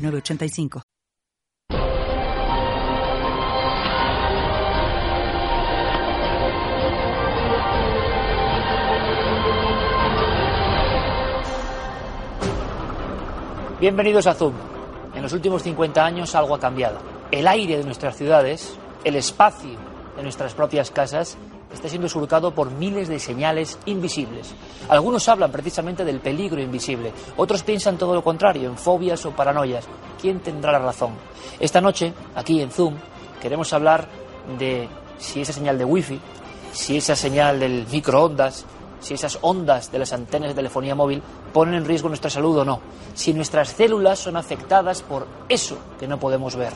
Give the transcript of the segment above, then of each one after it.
906985. Bienvenidos a Zoom. En los últimos 50 años algo ha cambiado. El aire de nuestras ciudades, el espacio de nuestras propias casas está siendo surcado por miles de señales invisibles. Algunos hablan precisamente del peligro invisible, otros piensan todo lo contrario, en fobias o paranoias. ¿Quién tendrá la razón? Esta noche, aquí en Zoom, queremos hablar de si esa señal de wifi, si esa señal del microondas, si esas ondas de las antenas de telefonía móvil ponen en riesgo nuestra salud o no, si nuestras células son afectadas por eso que no podemos ver.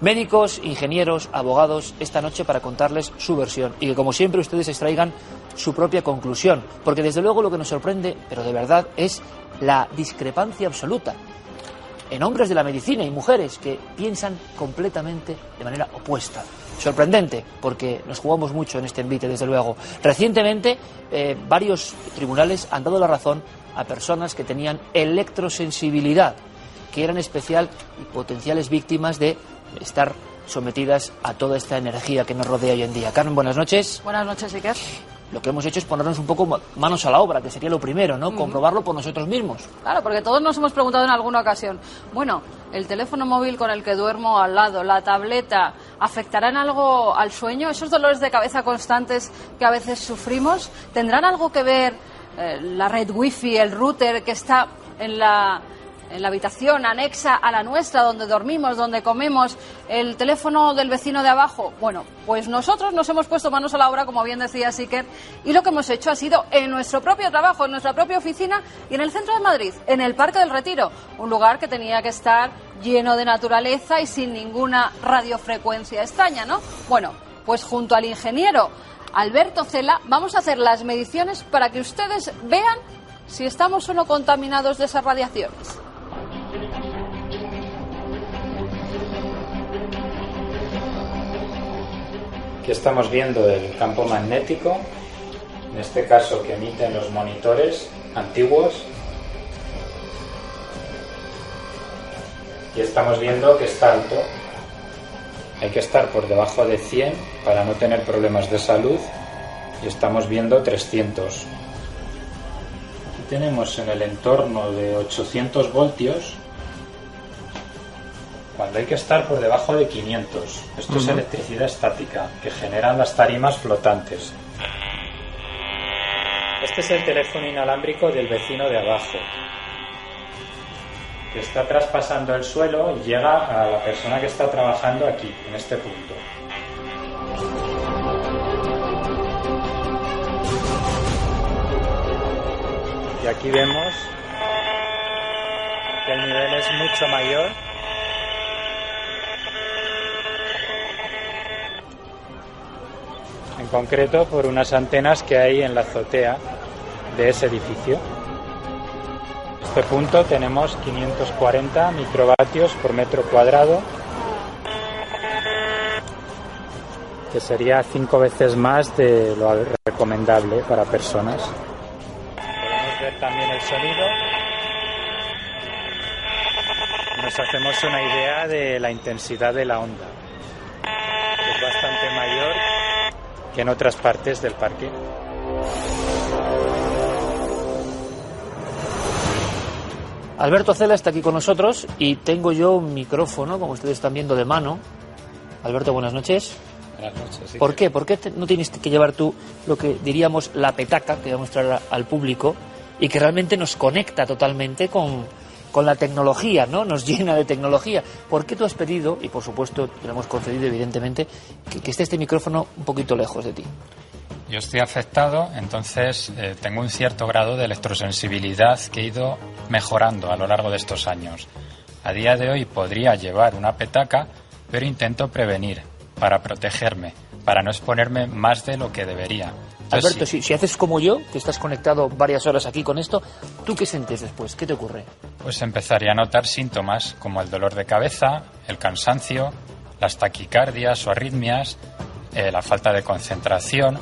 Médicos, ingenieros, abogados, esta noche para contarles su versión y que como siempre ustedes extraigan su propia conclusión, porque desde luego lo que nos sorprende, pero de verdad, es la discrepancia absoluta en hombres de la medicina y mujeres que piensan completamente de manera opuesta. Sorprendente, porque nos jugamos mucho en este envite, desde luego. Recientemente, eh, varios tribunales han dado la razón a personas que tenían electrosensibilidad, que eran especial y potenciales víctimas de estar sometidas a toda esta energía que nos rodea hoy en día. Carmen, buenas noches. Buenas noches, Iker. Lo que hemos hecho es ponernos un poco manos a la obra, que sería lo primero, ¿no? Comprobarlo por nosotros mismos. Claro, porque todos nos hemos preguntado en alguna ocasión, bueno, el teléfono móvil con el que duermo al lado, la tableta, ¿afectarán algo al sueño? ¿Esos dolores de cabeza constantes que a veces sufrimos? ¿Tendrán algo que ver eh, la red wifi, el router que está en la en la habitación anexa a la nuestra, donde dormimos, donde comemos, el teléfono del vecino de abajo. Bueno, pues nosotros nos hemos puesto manos a la obra, como bien decía Siker, y lo que hemos hecho ha sido en nuestro propio trabajo, en nuestra propia oficina y en el centro de Madrid, en el Parque del Retiro, un lugar que tenía que estar lleno de naturaleza y sin ninguna radiofrecuencia extraña, ¿no? Bueno, pues junto al ingeniero Alberto Cela vamos a hacer las mediciones para que ustedes vean si estamos o no contaminados de esas radiaciones. Aquí estamos viendo el campo magnético, en este caso que emiten los monitores antiguos. Y estamos viendo que está alto. Hay que estar por debajo de 100 para no tener problemas de salud. Y estamos viendo 300. Tenemos en el entorno de 800 voltios cuando hay que estar por debajo de 500. Esto es electricidad estática, que generan las tarimas flotantes. Este es el teléfono inalámbrico del vecino de abajo, que está traspasando el suelo y llega a la persona que está trabajando aquí, en este punto. Aquí vemos que el nivel es mucho mayor en concreto por unas antenas que hay en la azotea de ese edificio. En este punto tenemos 540 microvatios por metro cuadrado, que sería cinco veces más de lo recomendable para personas. También el sonido. Nos hacemos una idea de la intensidad de la onda, que es bastante mayor que en otras partes del parque. Alberto Cela está aquí con nosotros y tengo yo un micrófono, como ustedes están viendo, de mano. Alberto, buenas noches. Buenas noches. ¿Por qué? ¿Por qué te- no tienes que llevar tú lo que diríamos la petaca que vamos a mostrar a- al público y que realmente nos conecta totalmente con, con la tecnología, ¿no? Nos llena de tecnología. ¿Por qué tú has pedido, y por supuesto te lo hemos concedido evidentemente, que, que esté este micrófono un poquito lejos de ti? Yo estoy afectado, entonces eh, tengo un cierto grado de electrosensibilidad que he ido mejorando a lo largo de estos años. A día de hoy podría llevar una petaca, pero intento prevenir, para protegerme, para no exponerme más de lo que debería. Alberto, si, si, haces como yo, que estás conectado varias horas aquí con esto, ¿tú qué sientes después? ¿Qué te ocurre? Pues empezaría a notar síntomas como el dolor de cabeza, el cansancio, las taquicardias o arritmias, eh, la falta de concentración,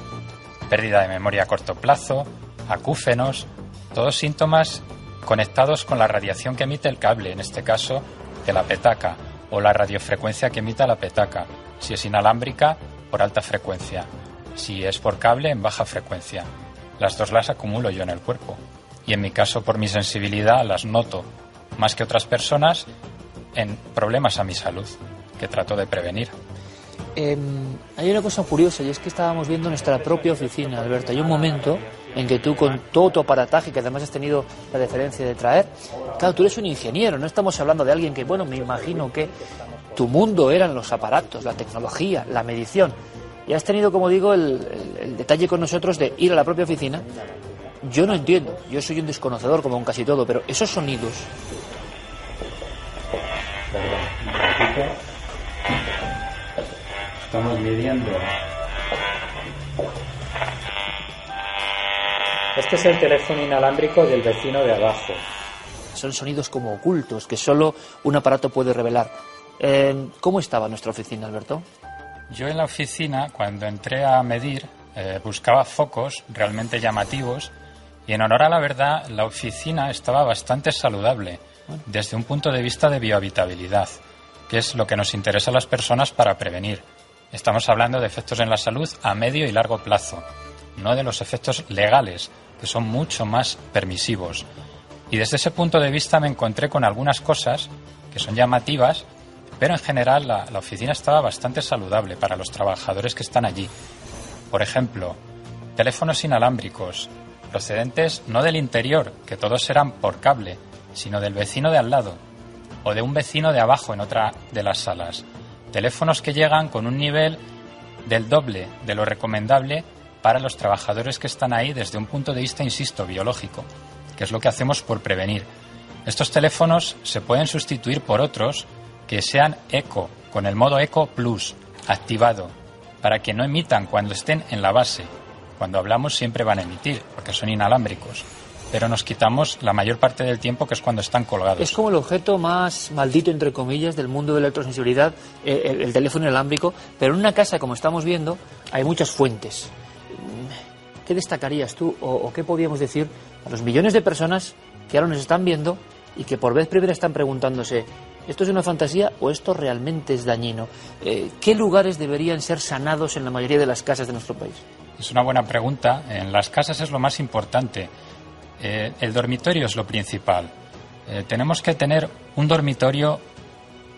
pérdida de memoria a corto plazo, acúfenos, todos síntomas conectados con la radiación que emite el cable, en este caso de la petaca, o la radiofrecuencia que emite la petaca, si es inalámbrica, por alta frecuencia si es por cable en baja frecuencia. Las dos las acumulo yo en el cuerpo y en mi caso por mi sensibilidad las noto más que otras personas en problemas a mi salud que trato de prevenir. Em, hay una cosa curiosa y es que estábamos viendo nuestra propia oficina, Alberto. Hay un momento en que tú con todo tu aparataje, que además has tenido la deferencia de traer, claro, tú eres un ingeniero, no estamos hablando de alguien que, bueno, me imagino que tu mundo eran los aparatos, la tecnología, la medición. Y has tenido, como digo, el, detalle con nosotros de ir a la propia oficina. Yo no entiendo, yo soy un desconocedor como en casi todo, pero esos sonidos. Estamos midiendo. Este es el teléfono inalámbrico del vecino de abajo. Son sonidos como ocultos que solo un aparato puede revelar. Eh, ¿Cómo estaba nuestra oficina, Alberto? Yo en la oficina, cuando entré a medir, eh, buscaba focos realmente llamativos y en honor a la verdad, la oficina estaba bastante saludable desde un punto de vista de biohabitabilidad, que es lo que nos interesa a las personas para prevenir. Estamos hablando de efectos en la salud a medio y largo plazo, no de los efectos legales, que son mucho más permisivos. Y desde ese punto de vista me encontré con algunas cosas que son llamativas pero en general la, oficina estaba bastante saludable para los trabajadores que están allí. Por ejemplo, teléfonos inalámbricos, procedentes no del interior, que todos eran por cable, sino del vecino de al lado, o de un vecino de abajo en otra de las salas. Teléfonos que llegan con un nivel del doble de lo recomendable para los trabajadores que están ahí desde un punto de vista, insisto, biológico, que es lo que hacemos por prevenir. Estos teléfonos se pueden sustituir por otros que sean eco, con el modo eco plus activado, para que no emitan cuando estén en la base. Cuando hablamos siempre van a emitir, porque son inalámbricos. Pero nos quitamos la mayor parte del tiempo que es cuando están colgados. Es como el objeto más maldito, entre comillas, del mundo de la electrosensibilidad, eh, el, teléfono inalámbrico. Pero en una casa, como estamos viendo, hay muchas fuentes. ¿Qué destacarías tú o, o qué podríamos decir a los millones de personas que ahora nos están viendo y que por vez primera están preguntándose ¿Esto es una fantasía o esto realmente es dañino? Eh, ¿Qué lugares deberían ser sanados en la mayoría de las casas de nuestro país? Es una buena pregunta. En las casas es lo más importante. Eh, el dormitorio es lo principal. Eh, tenemos que tener un dormitorio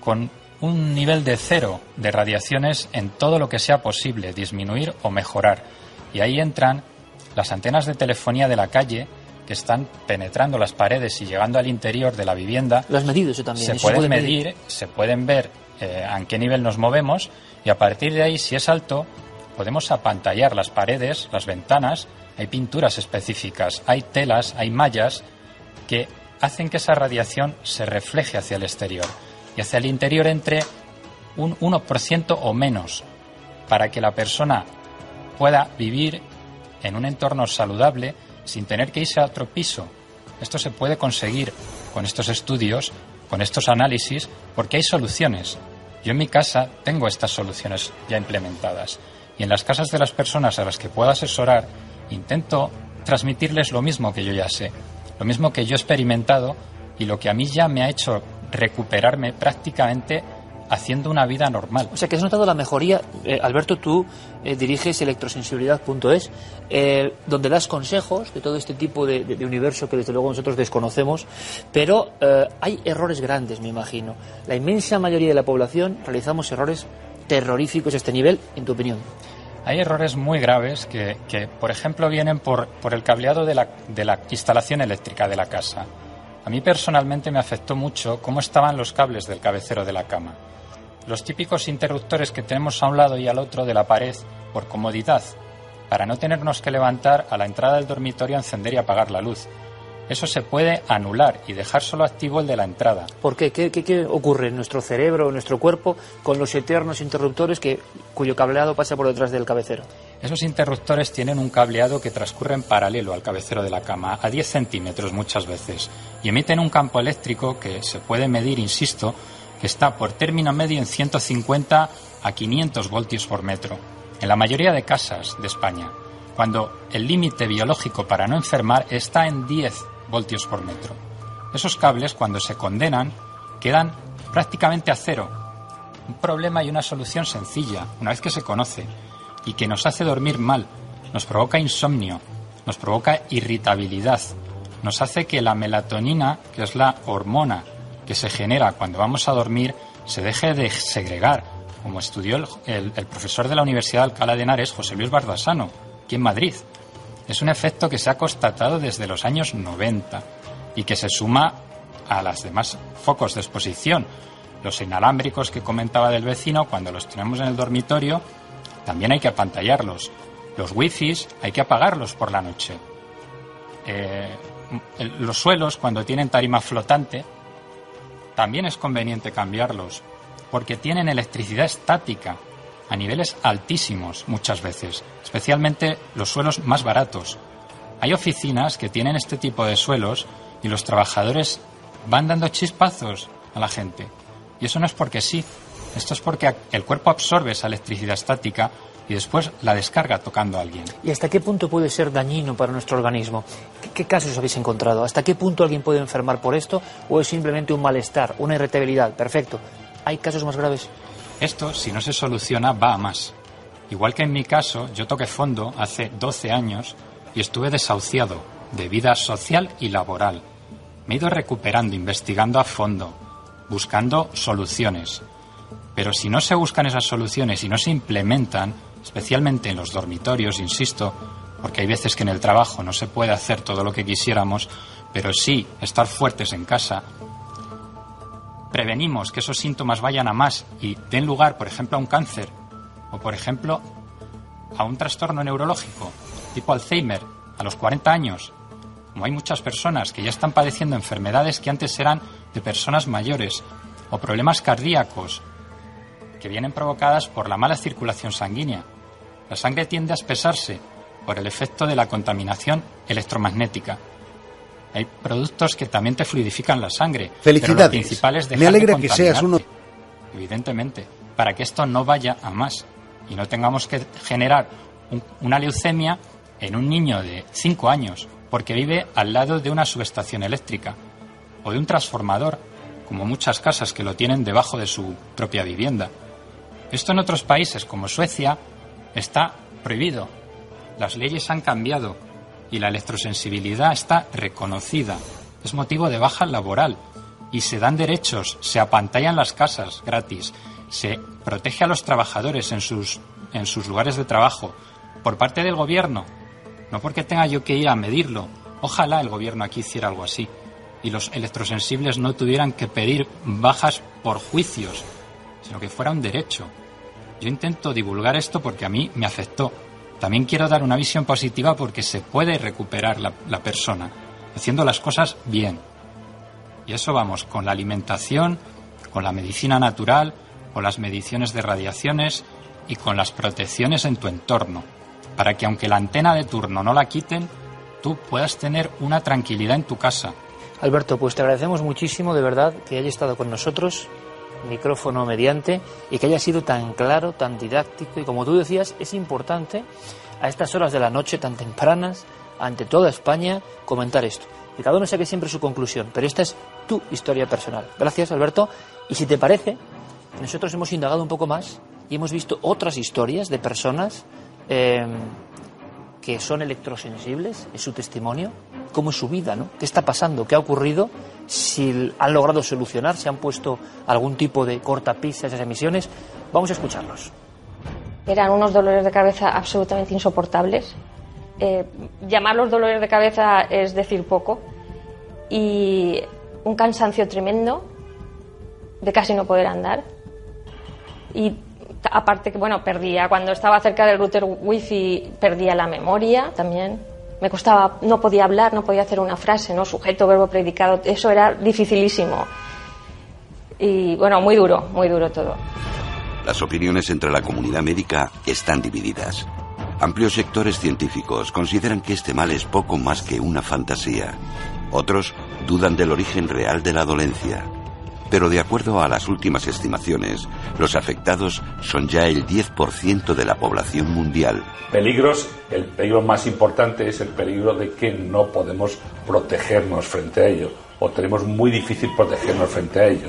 con un nivel de cero de radiaciones en todo lo que sea posible, disminuir o mejorar. Y ahí entran las antenas de telefonía de la calle, que están penetrando las paredes y llegando al interior de la vivienda. Lo has medido eso también. Se pueden medir, se pueden ver eh, a qué nivel nos movemos y a partir de ahí, si es alto, podemos apantallar las paredes, las ventanas. Hay pinturas específicas, hay telas, hay mallas que hacen que esa radiación se refleje hacia el exterior y hacia el interior entre un 1% o menos para que la persona pueda vivir en un entorno saludable sin tener que irse a otro piso. Esto se puede conseguir con estos estudios, con estos análisis, porque hay soluciones. Yo en mi casa tengo estas soluciones ya implementadas y en las casas de las personas a las que puedo asesorar intento transmitirles lo mismo que yo ya sé, lo mismo que yo he experimentado y lo que a mí ya me ha hecho recuperarme prácticamente haciendo una vida normal. O sea, que has notado la mejoría. Eh, Alberto, tú eh, diriges electrosensibilidad.es, eh, donde das consejos de todo este tipo de, universo que desde luego nosotros desconocemos, pero hay errores grandes, me imagino. La inmensa mayoría de la población realizamos errores terroríficos a este nivel, en tu opinión. Hay errores muy graves que, por ejemplo, vienen por, por el cableado de la, de la instalación eléctrica de la casa. A mí personalmente me afectó mucho cómo estaban los cables del cabecero de la cama los típicos interruptores que tenemos a un lado y al otro de la pared por comodidad, para no tenernos que levantar a la entrada del dormitorio a encender y apagar la luz. eso se puede anular y dejar solo activo el de la entrada. ¿Por qué? ¿Qué, qué, ocurre en nuestro cerebro, en nuestro cuerpo, con los eternos interruptores que, cuyo cableado pasa por detrás del cabecero? Esos interruptores tienen un cableado que transcurre en paralelo al cabecero de la cama, a 10 centímetros muchas veces, y emiten un campo eléctrico que se puede medir, insisto, que está por término medio en 150 a 500 voltios por metro, en la mayoría de casas de España, cuando el límite biológico para no enfermar está en 10 voltios por metro. Esos cables, cuando se condenan, quedan prácticamente a cero. Un problema y una solución sencilla, una vez que se conoce, y que nos hace dormir mal, nos provoca insomnio, nos provoca irritabilidad, nos hace que la melatonina, que es la hormona que se genera cuando vamos a dormir, se deje de segregar, como estudió el, profesor de la Universidad de Alcalá de Henares, José Luis Bardasano, aquí en Madrid. Es un efecto que se ha constatado desde los años 90 y que se suma a las demás focos de exposición. Los inalámbricos que comentaba del vecino, cuando los tenemos en el dormitorio, también hay que apantallarlos. Los wifis hay que apagarlos por la noche. Eh, los suelos, cuando tienen tarima flotante, también es conveniente cambiarlos, porque tienen electricidad estática a niveles altísimos muchas veces, especialmente los suelos más baratos. Hay oficinas que tienen este tipo de suelos y los trabajadores van dando chispazos a la gente. Y eso no es porque sí, esto es porque el cuerpo absorbe esa electricidad estática y después la descarga tocando a alguien. ¿Y hasta qué punto puede ser dañino para nuestro organismo? ¿Qué, casos habéis encontrado? ¿Hasta qué punto alguien puede enfermar por esto o es simplemente un malestar, una irritabilidad? Perfecto. ¿Hay casos más graves? Esto, si no se soluciona, va a más. Igual que en mi caso, yo toqué fondo hace 12 años y estuve desahuciado de vida social y laboral. Me he ido recuperando, investigando a fondo, buscando soluciones. Pero si no se buscan esas soluciones y no se implementan, especialmente en los dormitorios, insisto, porque hay veces que en el trabajo no se puede hacer todo lo que quisiéramos, pero sí estar fuertes en casa, prevenimos que esos síntomas vayan a más y den lugar, por ejemplo, a un cáncer o, por ejemplo, a un trastorno neurológico tipo Alzheimer a los 40 años, como hay muchas personas que ya están padeciendo enfermedades que antes eran de personas mayores, o problemas cardíacos que vienen provocadas por la mala circulación sanguínea. La sangre tiende a espesarse por el efecto de la contaminación electromagnética. Hay productos que también te fluidifican la sangre. Felicidades. Pero Me alegra que seas uno. Evidentemente, para que esto no vaya a más y no tengamos que generar una leucemia en un niño de 5 años porque vive al lado de una subestación eléctrica o de un transformador, como muchas casas que lo tienen debajo de su propia vivienda. Esto en otros países como Suecia está prohibido. Las leyes han cambiado y la electrosensibilidad está reconocida. Es motivo de baja laboral y se dan derechos, se apantallan las casas gratis, se protege a los trabajadores en sus, en sus lugares de trabajo por parte del gobierno, no porque tenga yo que ir a medirlo. Ojalá el gobierno aquí hiciera algo así y los electrosensibles no tuvieran que pedir bajas por juicios sino que fuera un derecho. Yo intento divulgar esto porque a mí me afectó. También quiero dar una visión positiva porque se puede recuperar la, la persona, haciendo las cosas bien. Y eso vamos, con la alimentación, con la medicina natural, con las mediciones de radiaciones y con las protecciones en tu entorno, para que aunque la antena de turno no la quiten, tú puedas tener una tranquilidad en tu casa. Alberto, pues te agradecemos muchísimo de verdad que hayas estado con nosotros micrófono mediante y que haya sido tan claro, tan didáctico y como tú decías, es importante a estas horas de la noche tan tempranas, ante toda España, comentar esto. Que cada uno saque siempre su conclusión, pero esta es tu historia personal. Gracias, Alberto. Y si te parece, nosotros hemos indagado un poco más y hemos visto otras historias de personas eh, que son electrosensibles, es su testimonio, cómo es su vida, ¿no? ¿Qué está pasando? ¿Qué ha ocurrido? Si han logrado solucionar, si han puesto algún tipo de cortapista a esas emisiones. Vamos a escucharlos. Eran unos dolores de cabeza absolutamente insoportables. Eh, llamarlos dolores de cabeza es decir poco. Y un cansancio tremendo de casi no poder andar. Y aparte que, bueno, perdía, cuando estaba cerca del router wifi, perdía la memoria también Me costaba, no podía hablar, no podía hacer una frase, ¿no? Sujeto, verbo, predicado, eso era dificilísimo. Y bueno, muy duro, muy duro todo. Las opiniones entre la comunidad médica están divididas. Amplios sectores científicos consideran que este mal es poco más que una fantasía. Otros dudan del origen real de la dolencia. Pero de acuerdo a las últimas estimaciones, los afectados son ya el 10% de la población mundial. Peligros, el peligro más importante es el peligro de que no podemos protegernos frente a ello, o tenemos muy difícil protegernos frente a ello.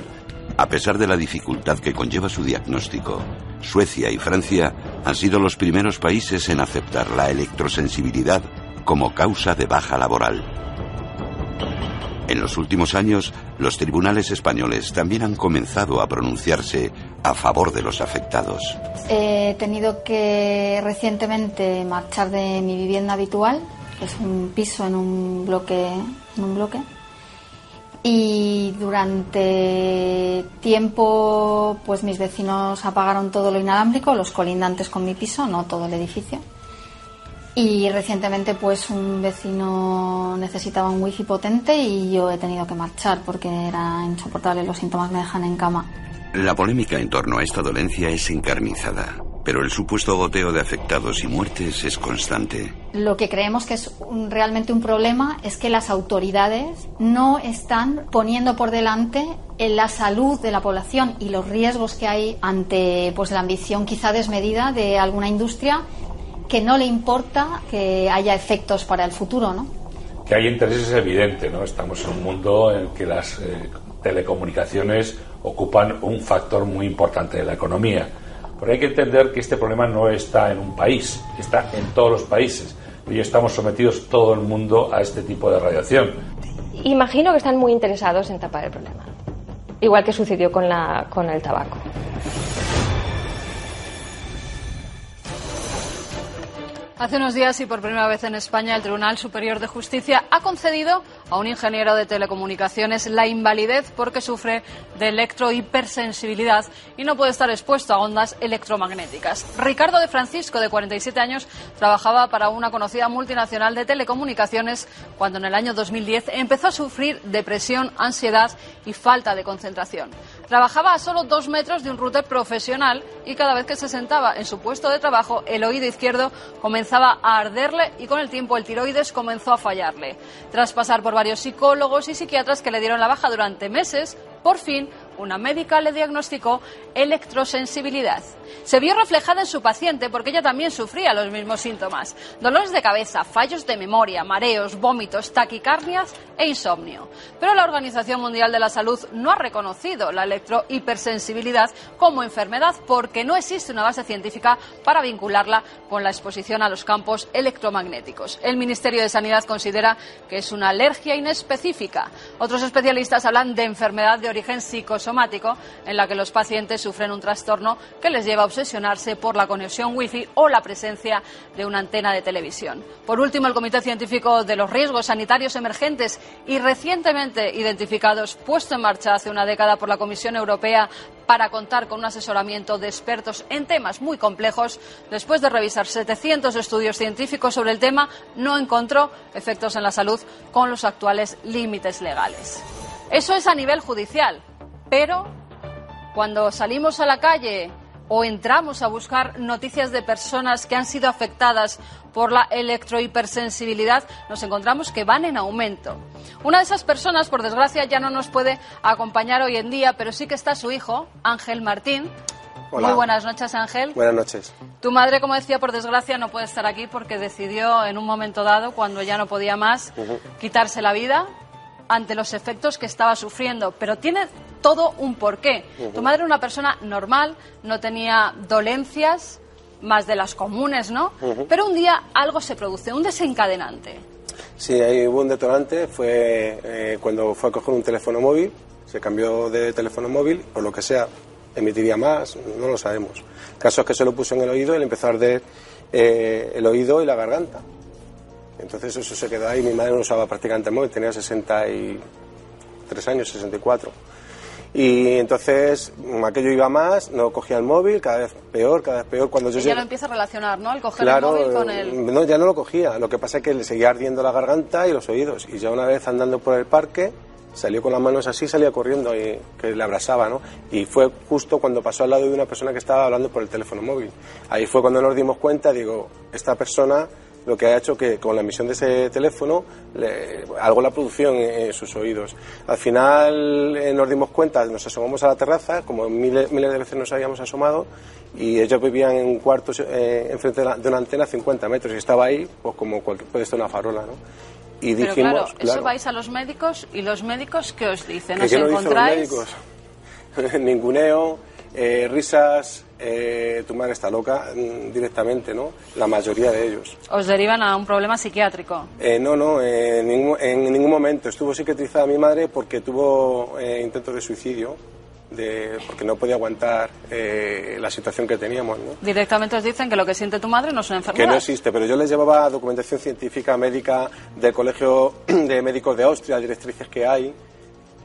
A pesar de la dificultad que conlleva su diagnóstico, Suecia y Francia han sido los primeros países en aceptar la electrosensibilidad como causa de baja laboral. En los últimos años, los tribunales españoles también han comenzado a pronunciarse a favor de los afectados. He tenido que recientemente marchar de mi vivienda habitual, que es un piso en un bloque, en un bloque. Y durante tiempo, pues mis vecinos apagaron todo lo inalámbrico, los colindantes con mi piso, no todo el edificio. Y recientemente pues un vecino necesitaba un wifi potente y yo he tenido que marchar porque era insoportable, los síntomas me dejan en cama. La polémica en torno a esta dolencia es encarnizada, pero el supuesto goteo de afectados y muertes es constante. Lo que creemos que es realmente un problema es que las autoridades no están poniendo por delante la salud de la población y los riesgos que hay ante pues la ambición quizá desmedida de alguna industria que no le importa que haya efectos para el futuro, ¿no? Que hay intereses evidentes, ¿no? Estamos en un mundo en el que las eh, telecomunicaciones ocupan un factor muy importante de la economía. Pero hay que entender que este problema no está en un país, está en todos los países. Y estamos sometidos todo el mundo a este tipo de radiación. Imagino que están muy interesados en tapar el problema, igual que sucedió con, la, con el tabaco. Hace unos días y por primera vez en España el Tribunal Superior de Justicia ha concedido a un ingeniero de telecomunicaciones la invalidez porque sufre de electrohipersensibilidad y no puede estar expuesto a ondas electromagnéticas. Ricardo de Francisco, de 47 años, trabajaba para una conocida multinacional de telecomunicaciones cuando en el año 2010 empezó a sufrir depresión, ansiedad y falta de concentración. Trabajaba a solo dos metros de un router profesional y cada vez que se sentaba en su puesto de trabajo, el oído izquierdo comenzaba a arderle y con el tiempo el tiroides comenzó a fallarle. Tras pasar por varios psicólogos y psiquiatras que le dieron la baja durante meses, por fin una médica le diagnosticó electrosensibilidad. Se vio reflejada en su paciente porque ella también sufría los mismos síntomas. Dolores de cabeza, fallos de memoria, mareos, vómitos, taquicardias e insomnio. Pero la Organización Mundial de la Salud no ha reconocido la electrohipersensibilidad como enfermedad porque no existe una base científica para vincularla con la exposición a los campos electromagnéticos. El Ministerio de Sanidad considera que es una alergia inespecífica. Otros especialistas hablan de enfermedad de origen en la que los pacientes sufren un trastorno que les lleva a obsesionarse por la conexión wifi o la presencia de una antena de televisión. Por último, el Comité Científico de los Riesgos Sanitarios Emergentes y recientemente identificados, puesto en marcha hace una década por la Comisión Europea para contar con un asesoramiento de expertos en temas muy complejos, después de revisar 700 estudios científicos sobre el tema, no encontró efectos en la salud con los actuales límites legales. Eso es a nivel judicial. Pero cuando salimos a la calle o entramos a buscar noticias de personas que han sido afectadas por la electrohipersensibilidad, nos encontramos que van en aumento. Una de esas personas, por desgracia, ya no nos puede acompañar hoy en día, pero sí que está su hijo, Ángel Martín. Muy buenas noches, Ángel. Buenas noches. Tu madre, como decía, por desgracia, no puede estar aquí porque decidió en un momento dado, cuando ya no podía más, quitarse la vida ante los efectos que estaba sufriendo. Pero tiene todo un porqué. Tu madre era una persona normal, no tenía dolencias, más de las comunes, ¿no? Pero un día algo se produce, un desencadenante. Sí, hay hubo un detonante, fue eh, cuando fue a coger un teléfono móvil, se cambió de teléfono móvil, por lo que sea, emitiría más, no lo sabemos. El caso es que se lo puso en el oído y le empezó a arder eh, el oído y la garganta. Entonces eso se quedó ahí, mi madre no usaba prácticamente móvil, tenía 63 años, 64 Y entonces aquello iba más, no cogía el móvil, cada vez peor, cada vez peor. Cuando yo Ella lo empieza a relacionar, ¿no? El coger Claro, el móvil con el... no, ya no lo cogía. Lo que pasa es que le seguía ardiendo la garganta y los oídos. Y ya una vez andando por el parque, salió con las manos así, salía corriendo y que le abrazaba, ¿no? Y fue justo cuando pasó al lado de una persona que estaba hablando por el teléfono móvil. Ahí fue cuando nos dimos cuenta, digo, esta persona lo que ha hecho que con la emisión de ese teléfono le- algo la producción en, en sus oídos. Al final eh, nos dimos cuenta, nos asomamos a la terraza, como miles, miles de veces nos habíamos asomado, y ellos vivían en un cuarto eh, enfrente de, la- de una antena a 50 metros y estaba ahí, pues como cualquier, puede estar una farola, ¿no? Y Pero dijimos, claro, eso vais a los médicos y los médicos, ¿qué os dicen? ¿qué- ¿Os qué nos dicen los encontráis? médicos? Ninguneo, eh, risas, eh, tu madre está loca mm, directamente, ¿no? La mayoría de ellos. Os derivan a un problema psiquiátrico. Eh, no, no, eh, en, ningún, en ningún momento. Estuvo psiquiatrizada mi madre porque tuvo eh, intentos de suicidio, de, porque no podía aguantar eh, la situación que teníamos, ¿no? Directamente os dicen que lo que siente tu madre no es una Que enfermedad. no existe, pero yo les llevaba documentación científica médica del Colegio de Médicos de Austria, directrices que hay,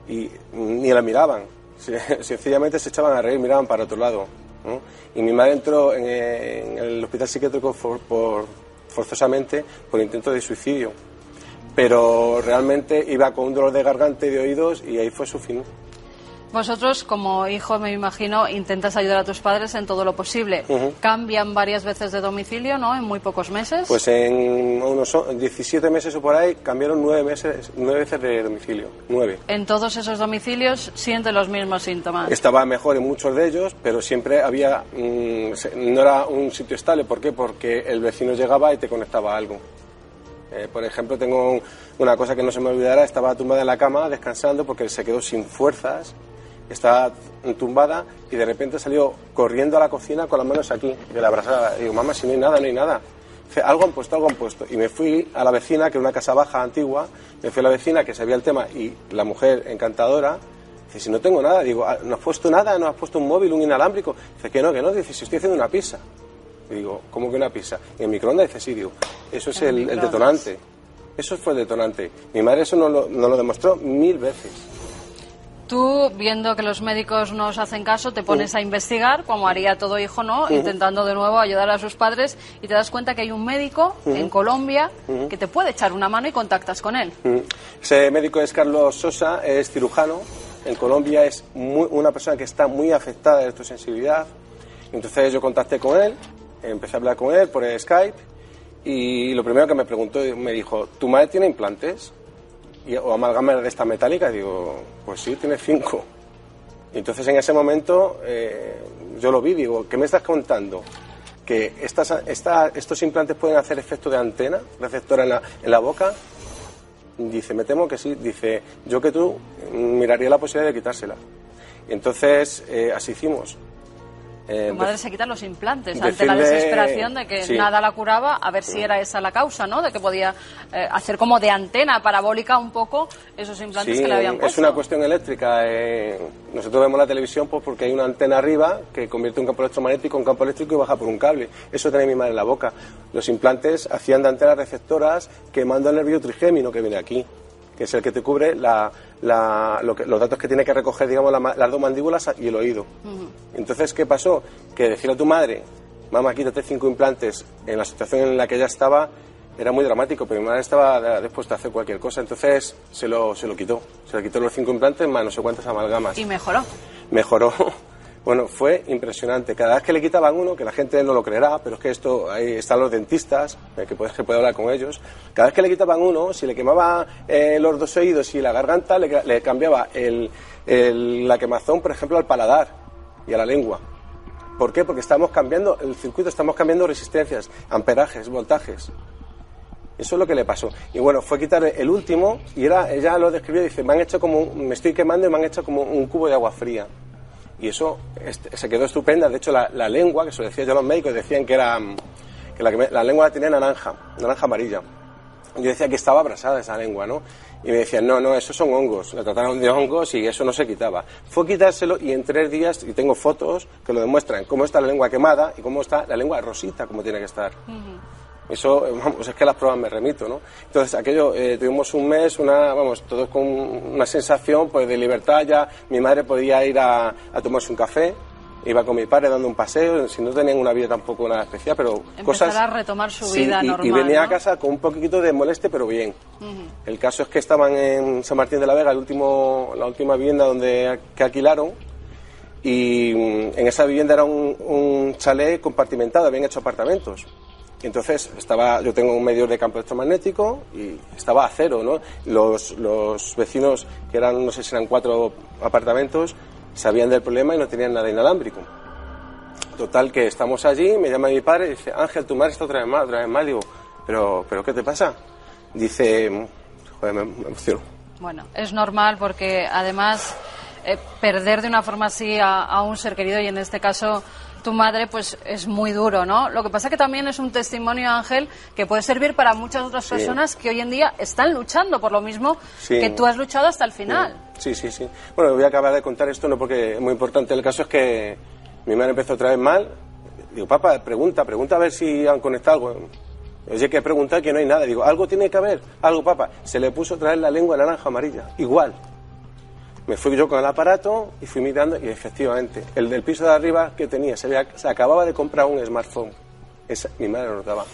y ni la miraban. Se- Sencillamente se echaban a reír, miraban para otro lado. Y mi madre entró en, el hospital psiquiátrico por, forzosamente por intento de suicidio. Pero realmente iba con un dolor de garganta y de oídos y ahí fue su fin. Vosotros, como hijo, me imagino, intentas ayudar a tus padres en todo lo posible. Cambian varias veces de domicilio, ¿no? En muy pocos meses. Pues en unos o- 17 meses o por ahí cambiaron nueve, meses, nueve veces de domicilio. Nueve. En todos esos domicilios siente los mismos síntomas. Estaba mejor en muchos de ellos, pero siempre había. mm, no era un sitio estable. ¿Por qué? Porque el vecino llegaba y te conectaba a algo. Eh, por ejemplo, tengo un- una cosa que no se me olvidará: estaba tumbada en la cama descansando porque se quedó sin fuerzas. Estaba tumbada y de repente salió corriendo a la cocina con las manos aquí, de la abrazada. Digo, mamá, si no hay nada, no hay nada. Dice, algo han puesto, algo han puesto. Y me fui a la vecina, que era una casa baja antigua, me fui a la vecina que sabía el tema y la mujer encantadora. Dice, si no tengo nada, digo, "Ah, ¿no has puesto nada? ¿No has puesto un móvil, un inalámbrico? Dice, que no, que no. Dice, si estoy haciendo una pizza. Y digo, ¿cómo que una pizza? ¿Y en microondas? Dice, sí, digo, eso es el, detonante. Eso fue el detonante. Mi madre eso no lo, no lo demostró mil veces. Tú, viendo que los médicos no os hacen caso, te pones a investigar, como haría todo hijo, ¿no? Intentando de nuevo ayudar a sus padres y te das cuenta que hay un médico en Colombia que te puede echar una mano y contactas con él. Ese médico es Carlos Sosa, es cirujano. En Colombia es muy- una persona que está muy afectada de tu sensibilidad. Entonces yo contacté con él, empecé a hablar con él por Skype y lo primero que me preguntó, me dijo, ¿tu madre tiene implantes? Y, ¿O amalgamas de esta metálica? Y digo, pues sí, tiene cinco. Entonces en ese momento eh, yo lo vi, digo, ¿qué me estás contando? ¿Que estas, esta- estos implantes pueden hacer efecto de antena receptora en la, boca? Dice, me temo que sí. Dice, yo que tú miraría la posibilidad de quitársela. Entonces eh, así hicimos. Eh, Tu madre se quita los implantes ante la desesperación de que sí. nada la curaba, a ver si era esa la causa, ¿no? De que podía eh, hacer como de antena parabólica un poco esos implantes Sí, que le habían es puesto. una cuestión eléctrica. eh, nosotros vemos la televisión pues, porque hay una antena arriba que convierte un campo electromagnético en campo eléctrico y baja por un cable. Eso tenía mi madre en la boca. Los implantes hacían de antenas receptoras quemando el nervio trigémino que viene aquí, que es el que te cubre la- la- lo que- los datos que tiene que recoger digamos, la las dos mandíbulas y el oído. Entonces, ¿qué pasó? Que decirle a tu madre, mamá, quítate cinco implantes, en la situación en la que ella estaba, era muy dramático, pero mi madre estaba dispuesta a hacer cualquier cosa, entonces se lo, se lo quitó. Se le quitó los cinco implantes más no sé cuántas amalgamas. Y mejoró. Mejoró. Bueno, fue impresionante. Cada vez que le quitaban uno, que la gente no lo creerá, pero es que esto, ahí están los dentistas, que puede- se puede hablar con ellos. Cada vez que le quitaban uno, si le quemaba eh, los dos oídos y la garganta, le, le cambiaba el, la quemazón, por ejemplo, al paladar y a la lengua. ¿Por qué? Porque estamos cambiando el circuito, estamos cambiando resistencias, amperajes, voltajes. Eso es lo que le pasó. Y bueno, fue quitar el último y era, ella lo describió y dice, me han hecho como, me estoy quemando y me han hecho como un cubo de agua fría. Y eso se quedó estupenda. De hecho, la, la lengua, que se lo decía yo a los médicos, decían que era, mm, que la, que la lengua la tenía naranja, naranja amarilla. Yo decía que estaba abrasada esa lengua, ¿no? Y me decían, no, no, esos son hongos. La trataron de hongos y eso no se quitaba. Fue quitárselo y en tres días, y tengo fotos que lo demuestran, cómo está la lengua quemada y cómo está la lengua rosita, como tiene que estar. Eso, vamos, es que las pruebas me remito, ¿no? Entonces, aquello, eh, tuvimos un mes, una, vamos, todos con una sensación, pues, de libertad ya. Mi madre podía ir a, a tomarse un café, iba con mi padre dando un paseo, si no tenían una vida tampoco nada especial, pero Empezar cosas... a retomar su Sí, vida y, normal. y venía a casa con un poquito de moleste, pero bien. El caso es que estaban en San Martín de la Vega, el último, la última vivienda donde que alquilaron, y mm, en esa vivienda era un, un chalet compartimentado, habían hecho apartamentos. Entonces estaba, yo tengo un medidor de campo electromagnético y estaba a cero, ¿no? Los, los vecinos, que eran, no sé si eran cuatro apartamentos, sabían del problema y no tenían nada inalámbrico. Total, que estamos allí, me llama mi padre y dice, Ángel, tu madre está otra vez mal, otra vez mal. Digo, ¿pero, pero qué te pasa? Dice, joder, me emociono. Bueno, es normal porque además eh, perder de una forma así a, a un ser querido y en este caso tu madre pues es muy duro, ¿no? Lo que pasa que también es un testimonio, Ángel, que puede servir para muchas otras Sí. personas que hoy en día están luchando por lo mismo Sí. que tú has luchado hasta el final. Sí, sí, sí. Bueno, voy a acabar de contar esto, no porque es muy importante. El caso es que mi madre empezó otra vez mal. Digo, papá, pregunta, pregunta a ver si han conectado algo. Oye, que preguntar que no hay nada. Digo, algo tiene que haber, algo, papá. Se le puso otra vez la lengua naranja amarilla, igual. Me fui yo con el aparato y fui mirando y efectivamente, el del piso de arriba que tenía, se, había- se acababa de comprar un smartphone. Esa, mi madre lo notaba.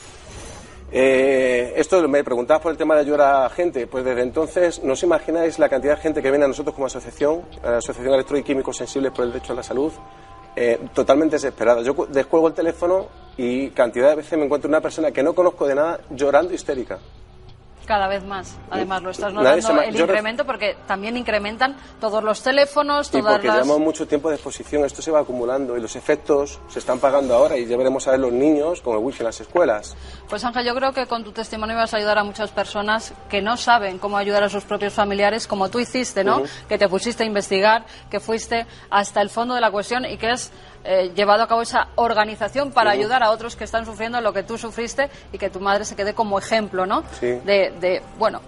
Eh, esto me preguntabas por el tema de ayudar a gente. Pues desde entonces no os imagináis la cantidad de gente que viene a nosotros como asociación, la Asociación Electro y Químicos Sensibles por el Derecho a la Salud, eh, totalmente desesperada. Yo cu- descuelgo el teléfono y cantidad de veces me encuentro una persona que no conozco de nada llorando histérica. Cada vez más. Además, lo estás notando el incremento porque también incrementan todos los teléfonos, Y todas porque las... llevamos mucho tiempo de exposición, esto se va acumulando y los efectos se están pagando ahora y ya veremos a ver los niños con el wifi en las escuelas. Pues Ángel, yo creo que con tu testimonio vas a ayudar a muchas personas que no saben cómo ayudar a sus propios familiares, como tú hiciste, ¿no? Que te pusiste a investigar, que fuiste hasta el fondo de la cuestión y que has eh, llevado a cabo esa organización para ayudar a otros que están sufriendo lo que tú sufriste y que tu madre se quede como ejemplo, ¿no? Sí. De, de, bueno,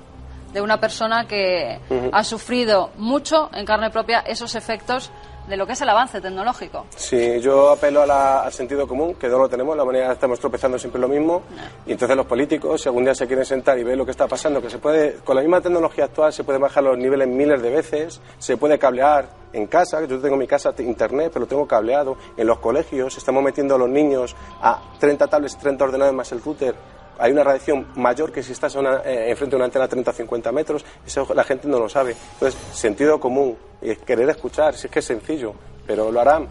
de una persona que ha sufrido mucho en carne propia esos efectos de lo que es el avance tecnológico. Sí, yo apelo a la- al sentido común, que no lo tenemos, la manera estamos tropezando siempre lo mismo, y entonces los políticos, si algún día se quieren sentar y ver lo que está pasando, que se puede, con la misma tecnología actual se puede bajar los niveles miles de veces, se puede cablear en casa, yo tengo en mi casa internet, pero lo tengo cableado, en los colegios, estamos metiendo a los niños a 30 tablets, 30 ordenadores más el router, hay una radiación mayor que si estás una- eh, enfrente de una antena a 30 o 50 metros, eso la gente no lo sabe. Entonces, sentido común y querer escuchar, si es que es sencillo, pero lo harán.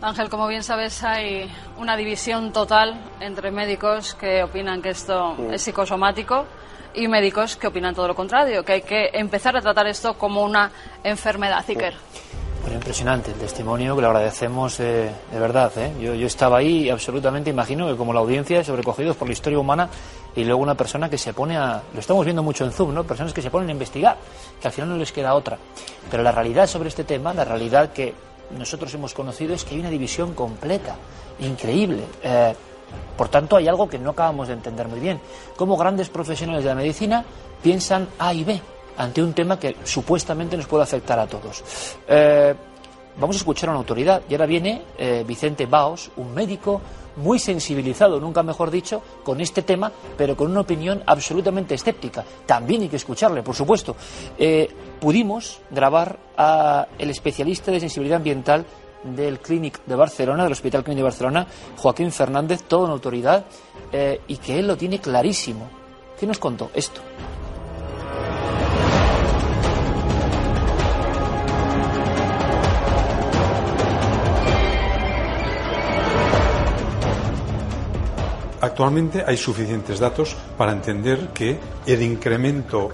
Ángel, como bien sabes, hay una división total entre médicos que opinan que esto Mm. es psicosomático y médicos que opinan todo lo contrario, que hay que empezar a tratar esto como una enfermedad. Iker. Bueno, impresionante el testimonio, que lo agradecemos eh, de verdad. ¿eh? Yo, yo estaba ahí y absolutamente imagino que como la audiencia, sobrecogidos por la historia humana, y luego una persona que se pone a... Lo estamos viendo mucho en Zoom, ¿no? Personas que se ponen a investigar, que al final no les queda otra. Pero la realidad sobre este tema, la realidad que nosotros hemos conocido es que hay una división completa, increíble. Eh, por tanto, hay algo que no acabamos de entender muy bien. Cómo grandes profesionales de la medicina piensan A y B ante un tema que supuestamente nos puede afectar a todos. Eh, vamos a escuchar a una autoridad. Y ahora viene eh, Vicente Baos, un médico muy sensibilizado, nunca mejor dicho, con este tema, pero con una opinión absolutamente escéptica. También hay que escucharle, por supuesto. Eh, pudimos grabar a el especialista de sensibilidad ambiental del Clínic de Barcelona, del Hospital Clínic de Barcelona, Joaquín Fernández, toda una autoridad, y que él lo tiene clarísimo. ¿Qué nos contó esto? Actualmente hay suficientes datos para entender que el incremento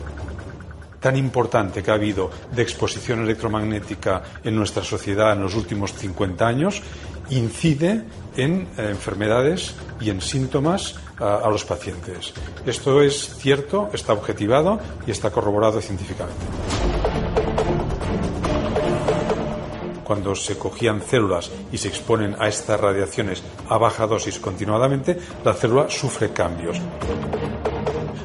tan importante que ha habido de exposición electromagnética en nuestra sociedad en los últimos 50 años incide en eh, enfermedades y en síntomas a, a los pacientes. Esto es cierto, está objetivado y está corroborado científicamente. Cuando se cogían células y se exponen a estas radiaciones a baja dosis continuadamente, la célula sufre cambios.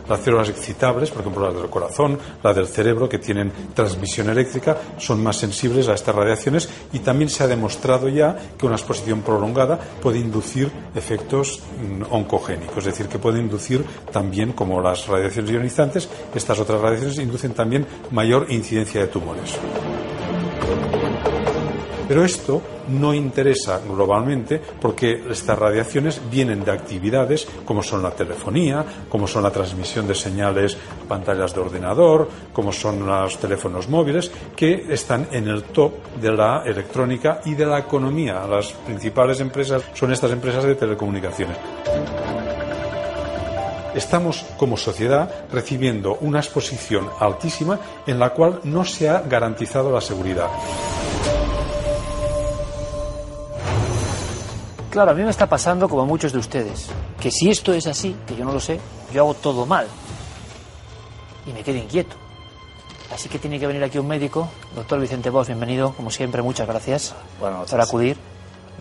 las células excitables, por ejemplo las del corazón, las del cerebro, que tienen transmisión eléctrica, son más sensibles a estas radiaciones y también se ha demostrado ya que una exposición prolongada puede inducir efectos mm, oncogénicos, es decir, que puede inducir también, como las radiaciones ionizantes, estas otras radiaciones inducen también mayor incidencia de tumores. Pero esto no interesa globalmente porque estas radiaciones vienen de actividades como son la telefonía, como son la transmisión de señales a pantallas de ordenador, como son los teléfonos móviles, que están en el top de la electrónica y de la economía. Las principales empresas son estas empresas de telecomunicaciones estamos como sociedad recibiendo una exposición altísima en la cual no se ha garantizado la seguridad. Claro, a mí me está pasando como a muchos de ustedes, que si esto es así, que yo no lo sé, yo hago todo mal y me quedo inquieto. Así que tiene que venir aquí un médico, doctor Vicente Bosch, bienvenido, como siempre, muchas gracias por acudir.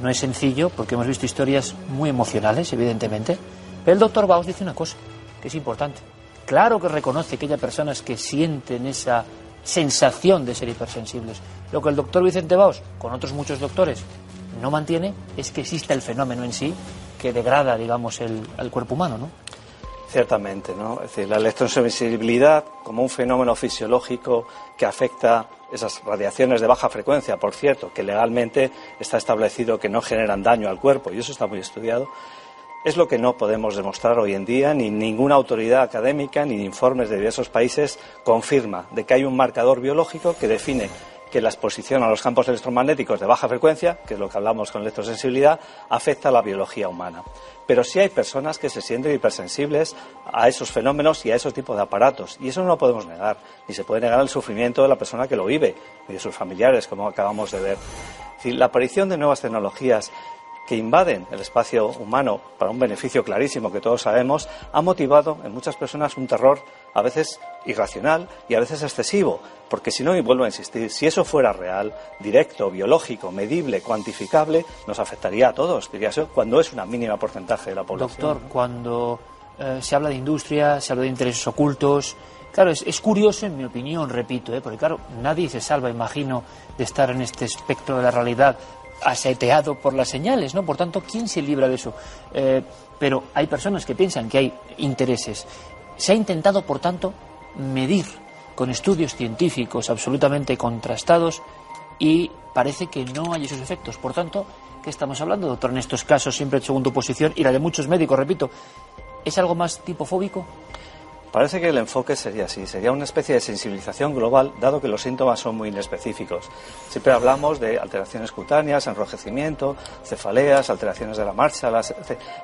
No es sencillo porque hemos visto historias muy emocionales, evidentemente, pero el doctor Baus dice una cosa que es importante. Claro que reconoce que hay personas que sienten esa sensación de ser hipersensibles. Lo que el doctor Vicente Baus, con otros muchos doctores, no mantiene es que exista el fenómeno en sí que degrada, digamos, el, cuerpo humano, ¿no? Ciertamente, ¿no? Es decir, la electrosensibilidad como un fenómeno fisiológico que afecta esas radiaciones de baja frecuencia, por cierto, que legalmente está establecido que no generan daño al cuerpo, y eso está muy estudiado, es lo que no podemos demostrar hoy en día, ni ninguna autoridad académica, ni informes de diversos países confirma de que hay un marcador biológico que define que la exposición a los campos electromagnéticos de baja frecuencia, que es lo que hablamos con electrosensibilidad, afecta a la biología humana. Pero sí hay personas que se sienten hipersensibles a esos fenómenos y a esos tipos de aparatos. Y eso no lo podemos negar. Ni se puede negar el sufrimiento de la persona que lo vive, ni de sus familiares, como acabamos de ver. la aparición de nuevas tecnologías que invaden el espacio humano para un beneficio clarísimo que todos sabemos, ha motivado en muchas personas un terror a veces irracional y a veces excesivo, porque si no, y vuelvo a insistir, si eso fuera real, directo, biológico, medible, cuantificable, nos afectaría a todos, diría yo, cuando es una mínima porcentaje de la población. Doctor, cuando eh, se habla de industria, se habla de intereses ocultos, Claro, es, curioso, en mi opinión, repito, ¿eh? porque claro, nadie se salva, imagino, de estar en este espectro de la realidad aseteado por las señales, ¿no? Por tanto, ¿quién se libra de eso? Eh, pero hay personas que piensan que hay intereses. Se ha intentado, por tanto, medir con estudios científicos absolutamente contrastados y parece que no hay esos efectos. Por tanto, ¿qué estamos hablando, doctor? En estos casos, siempre según tu posición y la de muchos médicos, repito, ¿es algo más tipofóbico? Parece que el enfoque sería así, sería una especie de sensibilización global, dado que los síntomas son muy inespecíficos. Siempre hablamos de alteraciones cutáneas, enrojecimiento, cefaleas, alteraciones de la marcha, las,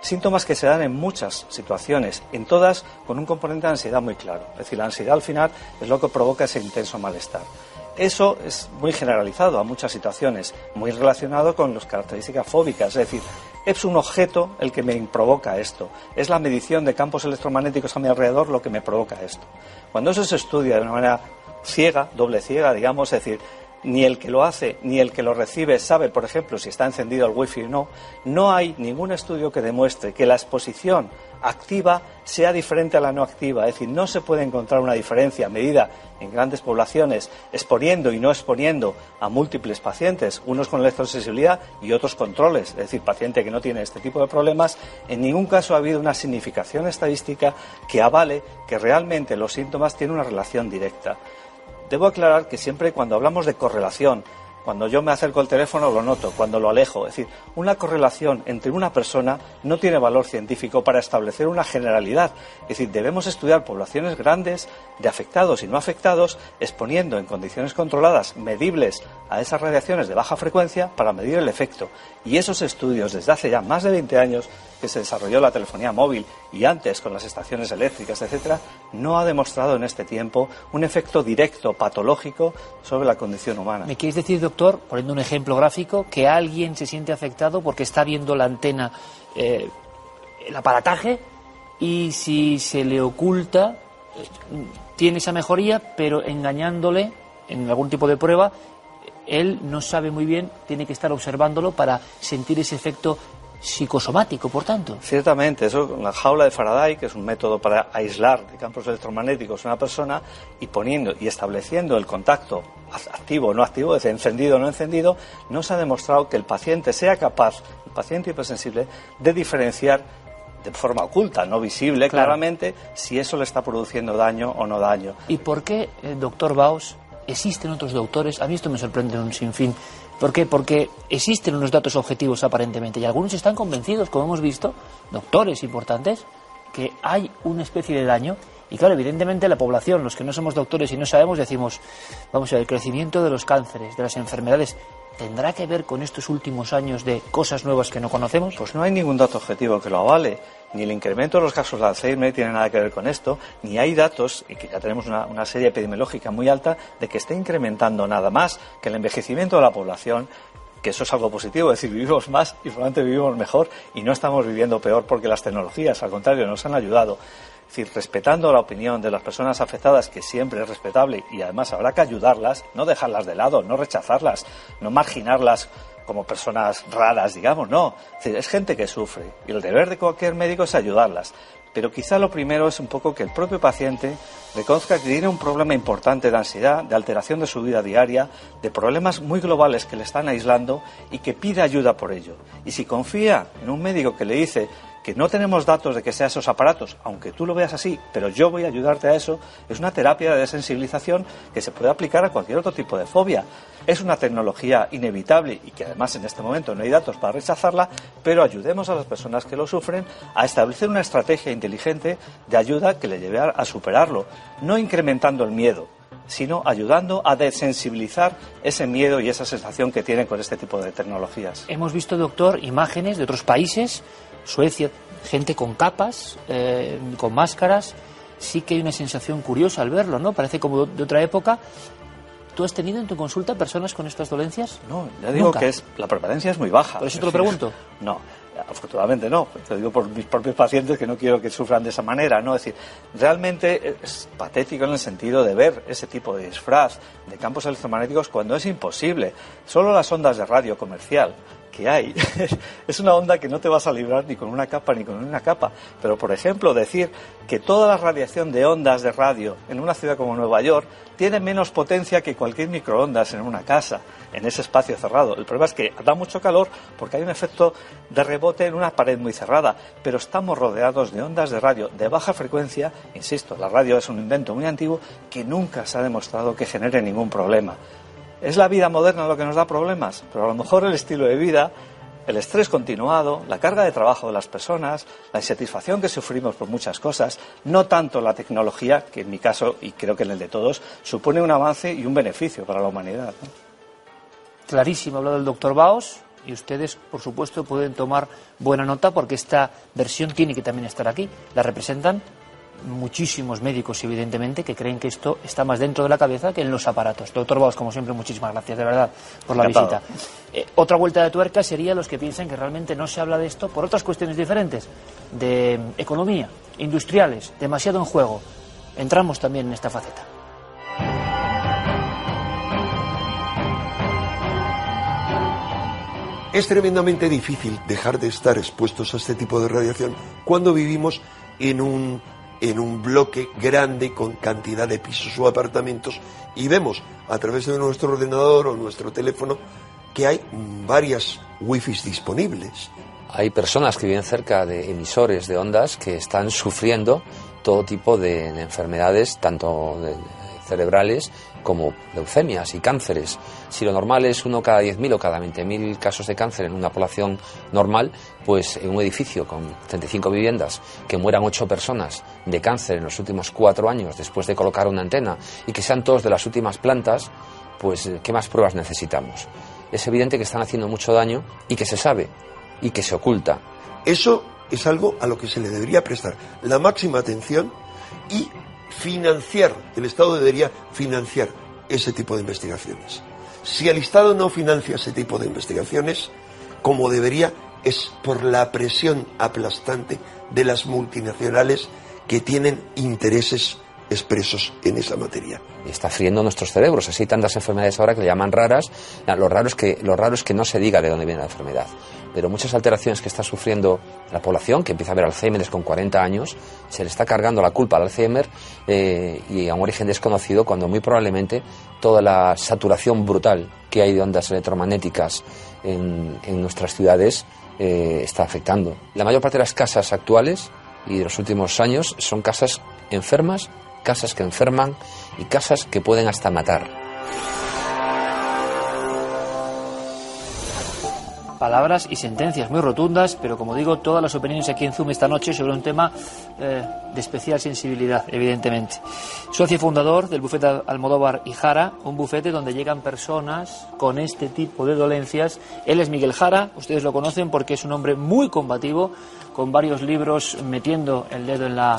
síntomas que se dan en muchas situaciones, en todas con un componente de ansiedad muy claro. Es decir, la ansiedad al final es lo que provoca ese intenso malestar. Eso es muy generalizado a muchas situaciones, muy relacionado con las características fóbicas, es decir, es un objeto el que me provoca esto, es la medición de campos electromagnéticos a mi alrededor lo que me provoca esto. Cuando eso se estudia de una manera ciega, doble ciega, digamos, es decir, ni el que lo hace ni el que lo recibe sabe, por ejemplo, si está encendido el wifi o no, no hay ningún estudio que demuestre que la exposición activa sea diferente a la no activa. Es decir, no se puede encontrar una diferencia medida en grandes poblaciones exponiendo y no exponiendo a múltiples pacientes, unos con electrosensibilidad y otros controles, es decir, paciente que no tiene este tipo de problemas. En ningún caso ha habido una significación estadística que avale que realmente los síntomas tienen una relación directa. Debo aclarar que siempre cuando hablamos de correlación, cuando yo me acerco al teléfono lo noto, cuando lo alejo. Es decir, una correlación entre una persona no tiene valor científico para establecer una generalidad. Es decir, debemos estudiar poblaciones grandes de afectados y no afectados, exponiendo en condiciones controladas, medibles a esas radiaciones de baja frecuencia para medir el efecto. Y esos estudios, desde hace ya más de 20 años, que se desarrolló la telefonía móvil y antes con las estaciones eléctricas, etcétera, no ha demostrado en este tiempo un efecto directo patológico sobre la condición humana. ¿Me quieres decir, doctor, poniendo un ejemplo gráfico, que alguien se siente afectado porque está viendo la antena, eh, el aparataje, y si se le oculta, tiene esa mejoría, pero engañándole en algún tipo de prueba, él no sabe muy bien, tiene que estar observándolo para sentir ese efecto psicosomático, por tanto. Ciertamente, eso la jaula de Faraday, que es un método para aislar de campos electromagnéticos a una persona y poniendo y estableciendo el contacto activo o no activo, es encendido o no encendido, no se ha demostrado que el paciente sea capaz, el paciente hipersensible, de diferenciar de forma oculta, no visible claramente, si eso le está produciendo daño o no daño. ¿Y por qué, eh, doctor Baus, existen otros doctores? A mí esto me sorprende en un sinfín ¿Por qué? Porque existen unos datos objetivos aparentemente y algunos están convencidos, como hemos visto, doctores importantes, que hay una especie de daño. Y claro, evidentemente la población, los que no somos doctores y no sabemos, decimos, vamos a ver, el crecimiento de los cánceres, de las enfermedades, ¿tendrá que ver con estos últimos años de cosas nuevas que no conocemos? Pues no hay ningún dato objetivo que lo avale ni el incremento de los casos de Alzheimer tiene nada que ver con esto, ni hay datos, y que ya tenemos una, serie epidemiológica muy alta, de que esté incrementando nada más que el envejecimiento de la población, que eso es algo positivo, es decir, vivimos más y probablemente vivimos mejor y no estamos viviendo peor porque las tecnologías, al contrario, nos han ayudado. Es decir, respetando la opinión de las personas afectadas, que siempre es respetable y además habrá que ayudarlas, no dejarlas de lado, no rechazarlas, no marginarlas como personas raras, digamos, no. Es, gente que sufre y el deber de cualquier médico es ayudarlas. Pero quizá lo primero es un poco que el propio paciente reconozca que tiene un problema importante de ansiedad, de alteración de su vida diaria, de problemas muy globales que le están aislando y que pide ayuda por ello. Y si confía en un médico que le dice, que no tenemos datos de que sea esos aparatos, aunque tú lo veas así, pero yo voy a ayudarte a eso, es una terapia de desensibilización que se puede aplicar a cualquier otro tipo de fobia. Es una tecnología inevitable y que además en este momento no hay datos para rechazarla, pero ayudemos a las personas que lo sufren a establecer una estrategia inteligente de ayuda que le lleve a superarlo, no incrementando el miedo, sino ayudando a desensibilizar ese miedo y esa sensación que tienen con este tipo de tecnologías. Hemos visto, doctor, imágenes de otros países Suecia, gente con capas, eh, con máscaras, sí que hay una sensación curiosa al verlo, ¿no? Parece como de otra época. ¿Tú has tenido en tu consulta personas con estas dolencias? No, ya digo que es, la prevalencia es muy baja. Por eso te lo pregunto. No, afortunadamente no. Te digo por mis propios pacientes que no quiero que sufran de esa manera, ¿no? Es decir, realmente es patético en el sentido de ver ese tipo de disfraz de campos electromagnéticos cuando es imposible. Solo las ondas de radio comercial es una onda que no te vas a librar ni con una capa ni con una capa. Pero, por ejemplo, decir que toda la radiación de ondas de radio en una ciudad como Nueva York tiene menos potencia que cualquier microondas en una casa, en ese espacio cerrado. El problema es que da mucho calor porque hay un efecto de rebote en una pared muy cerrada, pero estamos rodeados de ondas de radio de baja frecuencia. Insisto, la radio es un invento muy antiguo que nunca se ha demostrado que genere ningún problema. ¿Es la vida moderna lo que nos da problemas? Pero a lo mejor el estilo de vida, el estrés continuado, la carga de trabajo de las personas, la insatisfacción que sufrimos por muchas cosas, no tanto la tecnología, que en mi caso, y creo que en el de todos, supone un avance y un beneficio para la humanidad. Clarísimo, ha hablado el doctor Baos, y ustedes, por supuesto, pueden tomar buena nota porque esta versión tiene que también estar aquí. La representan muchísimos médicos, evidentemente, que creen que esto está más dentro de la cabeza que en los aparatos. Doctor Baus, como siempre, muchísimas gracias, de verdad, por la visita. Eh, otra vuelta de tuerca sería los que piensan que realmente no se habla de esto por otras cuestiones diferentes, de economía, industriales, demasiado en juego. Entramos también en esta faceta. Es tremendamente difícil dejar de estar expuestos a este tipo de radiación cuando vivimos en un en un bloque grande con cantidad de pisos o apartamentos y vemos a través de nuestro ordenador o nuestro teléfono que hay varias wifi disponibles. Hay personas que viven cerca de emisores de ondas que están sufriendo todo tipo de, enfermedades, tanto cerebrales como leucemias y cánceres. Si lo normal es uno cada 10.000 o cada 20.000 casos de cáncer en una población normal, pues en un edificio con 35 viviendas que mueran 8 personas de cáncer en los últimos 4 años después de colocar una antena y que sean todos de las últimas plantas, pues ¿qué más pruebas necesitamos? Es evidente que están haciendo mucho daño y que se sabe y que se oculta. Eso es algo a lo que se le debería prestar la máxima atención y financiar, el Estado debería financiar ese tipo de investigaciones. Si el Estado no financia ese tipo de investigaciones, como debería, es por la presión aplastante de las multinacionales que tienen intereses expresos en esa materia. Está friendo nuestros cerebros. Así hay tantas enfermedades ahora que le llaman raras. Lo raro, es que, lo raro es que no se diga de dónde viene la enfermedad. Pero muchas alteraciones que está sufriendo la población, que empieza a ver Alzheimer con 40 años, se le está cargando la culpa al Alzheimer eh, y a un origen desconocido cuando muy probablemente toda la saturación brutal que hay de ondas electromagnéticas en, nuestras ciudades eh, está afectando. La mayor parte de las casas actuales y de los últimos años son casas enfermas, casas que enferman y casas que pueden hasta matar. Palabras y sentencias muy rotundas, pero como digo, todas las opiniones aquí en Zoom esta noche sobre un tema eh, de especial sensibilidad, evidentemente. Socio fundador del bufete Almodóvar y Jara, un bufete donde llegan personas con este tipo de dolencias. Él es Miguel Jara, ustedes lo conocen porque es un hombre muy combativo, con varios libros metiendo el dedo en la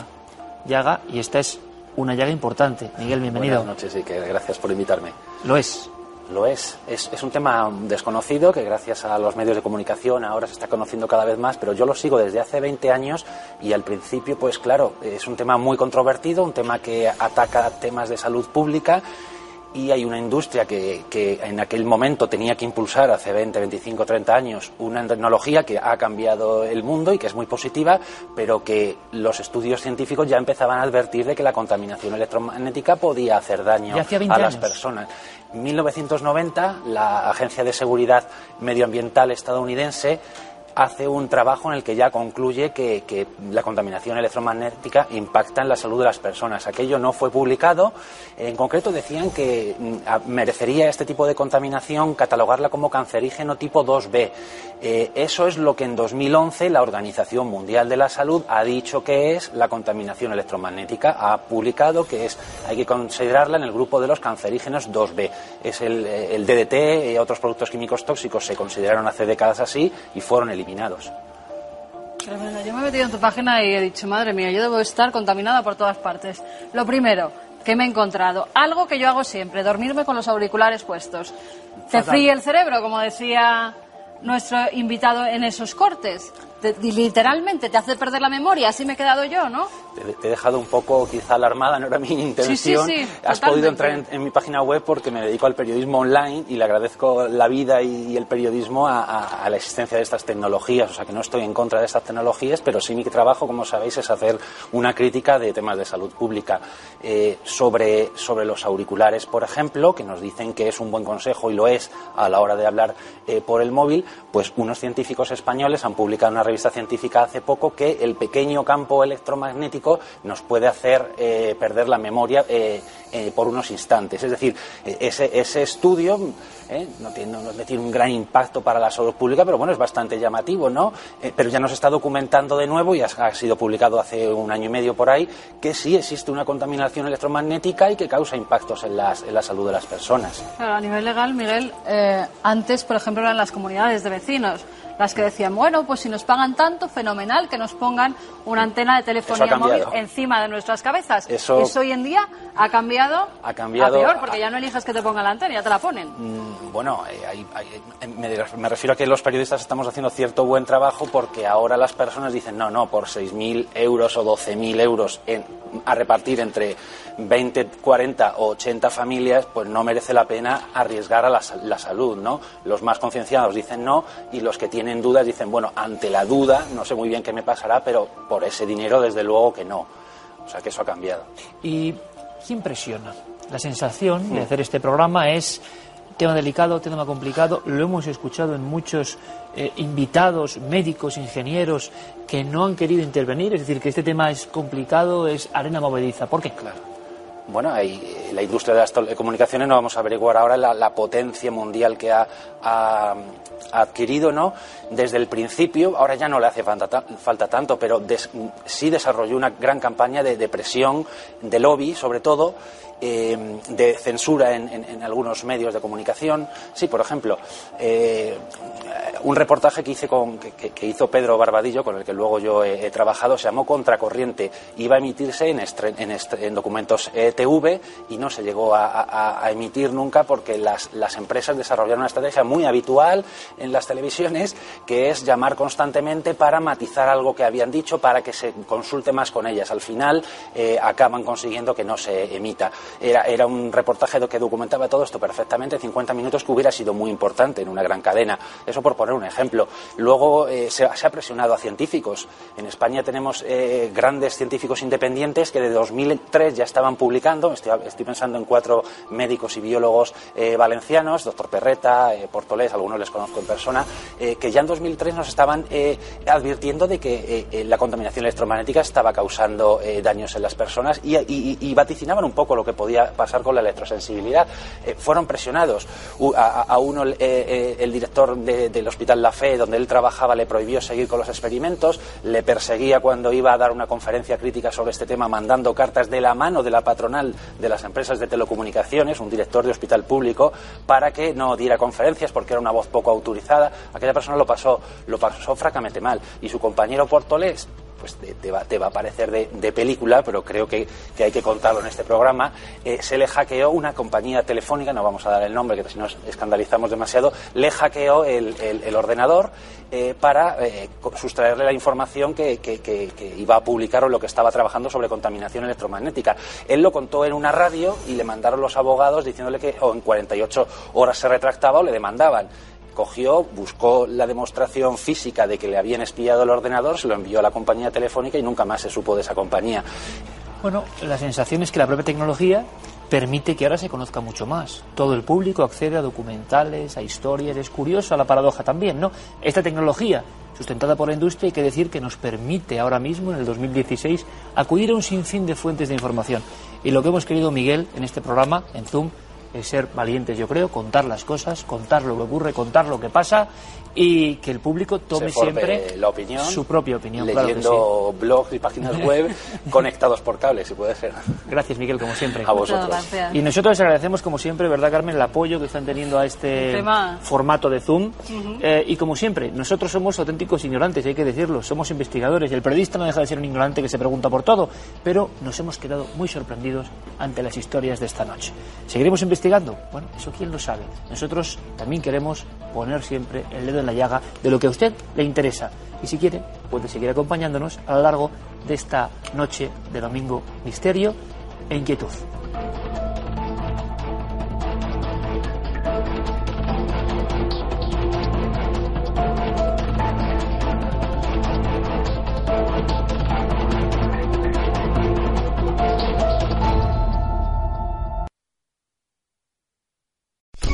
llaga, y esta es una llaga importante. Miguel, bienvenido. Buenas noches y que gracias por invitarme. Lo es. Lo es. es. es. un tema desconocido que gracias a los medios de comunicación ahora se está conociendo cada vez más, pero yo lo sigo desde hace 20 años y al principio, pues claro, es un tema muy controvertido, un tema que ataca temas de salud pública y hay una industria que, que, en aquel momento tenía que impulsar hace 20, 25, 30 años una tecnología que ha cambiado el mundo y que es muy positiva, pero que los estudios científicos ya empezaban a advertir de que la contaminación electromagnética podía hacer daño a las personas. En 1990, la Agencia de Seguridad Medioambiental estadounidense hace un trabajo en el que ya concluye que, la contaminación electromagnética impacta en la salud de las personas. Aquello no fue publicado. En concreto decían que mm, merecería este tipo de contaminación catalogarla como cancerígeno tipo 2B. Eh, eso es lo que en 2011 la Organización Mundial de la Salud ha dicho que es la contaminación electromagnética. Ha publicado que es, hay que considerarla en el grupo de los cancerígenos 2B. Es el, eh, el DDT y otros productos químicos tóxicos se consideraron hace décadas así y fueron eliminados. Yo me he metido en tu página y he dicho, madre mía, yo debo estar contaminada por todas partes. Lo primero, que me he encontrado, algo que yo hago siempre, dormirme con los auriculares puestos. Te fríe el cerebro, como decía nuestro invitado en esos cortes literalmente te hace perder la memoria, así me he quedado yo, ¿no? Te, he dejado un poco quizá alarmada, no era mi intención. Sí, sí, sí, Has podido entrar en, mi página web porque me dedico al periodismo online y le agradezco la vida y, el periodismo a, la existencia de estas tecnologías. O sea que no estoy en contra de estas tecnologías, pero sí mi trabajo, como sabéis, es hacer una crítica de temas de salud pública. Eh, sobre, sobre los auriculares, por ejemplo, que nos dicen que es un buen consejo y lo es a la hora de hablar eh, por el móvil, pues unos científicos españoles han publicado una revista científica hace poco que el pequeño campo electromagnético nos puede hacer eh, perder la memoria eh, eh, por unos instantes. Es decir, ese, ese estudio no tiene, no, tiene, un gran impacto para la salud pública, pero bueno, es bastante llamativo, ¿no? pero ya nos está documentando de nuevo y ha, sido publicado hace un año y medio por ahí que sí existe una contaminación electromagnética y que causa impactos en, las, en la salud de las personas. a nivel legal, Miguel, antes, por ejemplo, eran las comunidades de vecinos las que decían, bueno, pues si nos pagan tanto, fenomenal que nos pongan una antena de telefonía móvil encima de nuestras cabezas. Eso, hoy en día ha cambiado, ha cambiado a peor, porque ya no eliges que te ponga la antena, ya te la ponen. Mm, bueno, eh, eh, me, refiero a que los periodistas estamos haciendo cierto buen trabajo porque ahora las personas dicen, no, no, por 6.000 euros o 12.000 euros a repartir entre 20, 40 o 80 familias, pues no merece la pena arriesgar a la, la salud, ¿no? Los más concienciados dicen no y los que tienen dudas dicen, bueno, ante la duda, no sé muy bien qué me pasará, pero por ese dinero desde luego que no. O sea que eso ha cambiado. ¿Y qué impresiona? La sensación de mm. hacer este programa es tema delicado, tema complicado. Lo hemos escuchado en muchos eh, invitados, médicos, ingenieros, que no han querido intervenir. Es decir, que este tema es complicado, es arena movediza. ¿Por qué? Claro bueno, hay, la industria de las telecomunicaciones no vamos a averiguar ahora la, potencia mundial que ha, adquirido, ¿no? Desde el principio, ahora ya no le hace falta, falta tanto, pero sí desarrolló una gran campaña de, de presión, de lobby, sobre todo, eh, de censura en, algunos medios de comunicación. Sí, por ejemplo, eh, un reportaje que, hice con, que, hizo Pedro Barbadillo, con el que luego yo he, trabajado, se llamó Contracorriente. Iba a emitirse en, en, documentos ETV y no se llegó a, emitir nunca porque las, las, empresas desarrollaron una estrategia muy habitual en las televisiones que es llamar constantemente para matizar algo que habían dicho, para que se consulte más con ellas. Al final eh, acaban consiguiendo que no se emita. Era, era un reportaje que documentaba todo esto perfectamente, 50 minutos que hubiera sido muy importante en una gran cadena. Eso por poner un ejemplo. Luego eh, se, ha presionado a científicos. En España tenemos eh, grandes científicos independientes que de 2003 ya estaban publicando. Estoy, pensando en cuatro médicos y biólogos eh, valencianos, doctor Perreta, Portolés, algunos les conozco en persona, que ya en 2003 nos estaban advirtiendo de que la contaminación electromagnética estaba causando daños en las personas y, vaticinaban un poco lo que podía pasar con la electrosensibilidad. fueron presionados. a, uno, el director del Hospital La Fe, donde él trabajaba, le prohibió seguir con los experimentos, le perseguía cuando iba a dar una conferencia crítica sobre este tema, mandando cartas de la mano de la patronal de las empresas de telecomunicaciones, un director de hospital público, para que no diera conferencias porque era una voz poco autorizada. Aquella persona lo pasó, lo pasó francamente mal. Y su compañero Portolés pues te, va, te, va, a parecer de, película, pero creo que, hay que contarlo en este programa, eh, se le hackeó una compañía telefónica, no vamos a dar el nombre, que si nos escandalizamos demasiado, le hackeó el, ordenador eh, para eh, sustraerle la información que, iba a publicar o lo que estaba trabajando sobre contaminación electromagnética. Él lo contó en una radio y le mandaron los abogados diciéndole que o en 48 horas se retractaba o le demandaban cogió, buscó la demostración física de que le habían espiado el ordenador, se lo envió a la compañía telefónica y nunca más se supo de esa compañía. Bueno, la sensación es que la propia tecnología permite que ahora se conozca mucho más. Todo el público accede a documentales, a historias. Es curioso la paradoja también, ¿no? Esta tecnología, sustentada por la industria, hay que decir que nos permite ahora mismo, en el 2016, acudir a un sinfín de fuentes de información. Y lo que hemos querido, Miguel, en este programa, en Zoom, es ser valientes, yo creo, contar las cosas, contar lo que ocurre, contar lo que pasa y que el público tome siempre la opinión, su propia opinión. Leyendo blogs y páginas web conectados por cable, si puede ser. Gracias, Miguel, como siempre. A vosotros. Y nosotros les agradecemos, como siempre, ¿verdad, Carmen?, el apoyo que están teniendo a este formato de Zoom. Eh, y como siempre, nosotros somos auténticos ignorantes, hay que decirlo, somos investigadores. Y el periodista no deja de ser un ignorante que se pregunta por todo, pero nos hemos quedado muy sorprendidos ante las historias de esta noche. Seguiremos investigando. Bueno, eso quién lo sabe. Nosotros también queremos poner siempre el dedo en la llaga de lo que a usted le interesa. Y si quiere, puede seguir acompañándonos a lo largo de esta noche de domingo misterio e inquietud.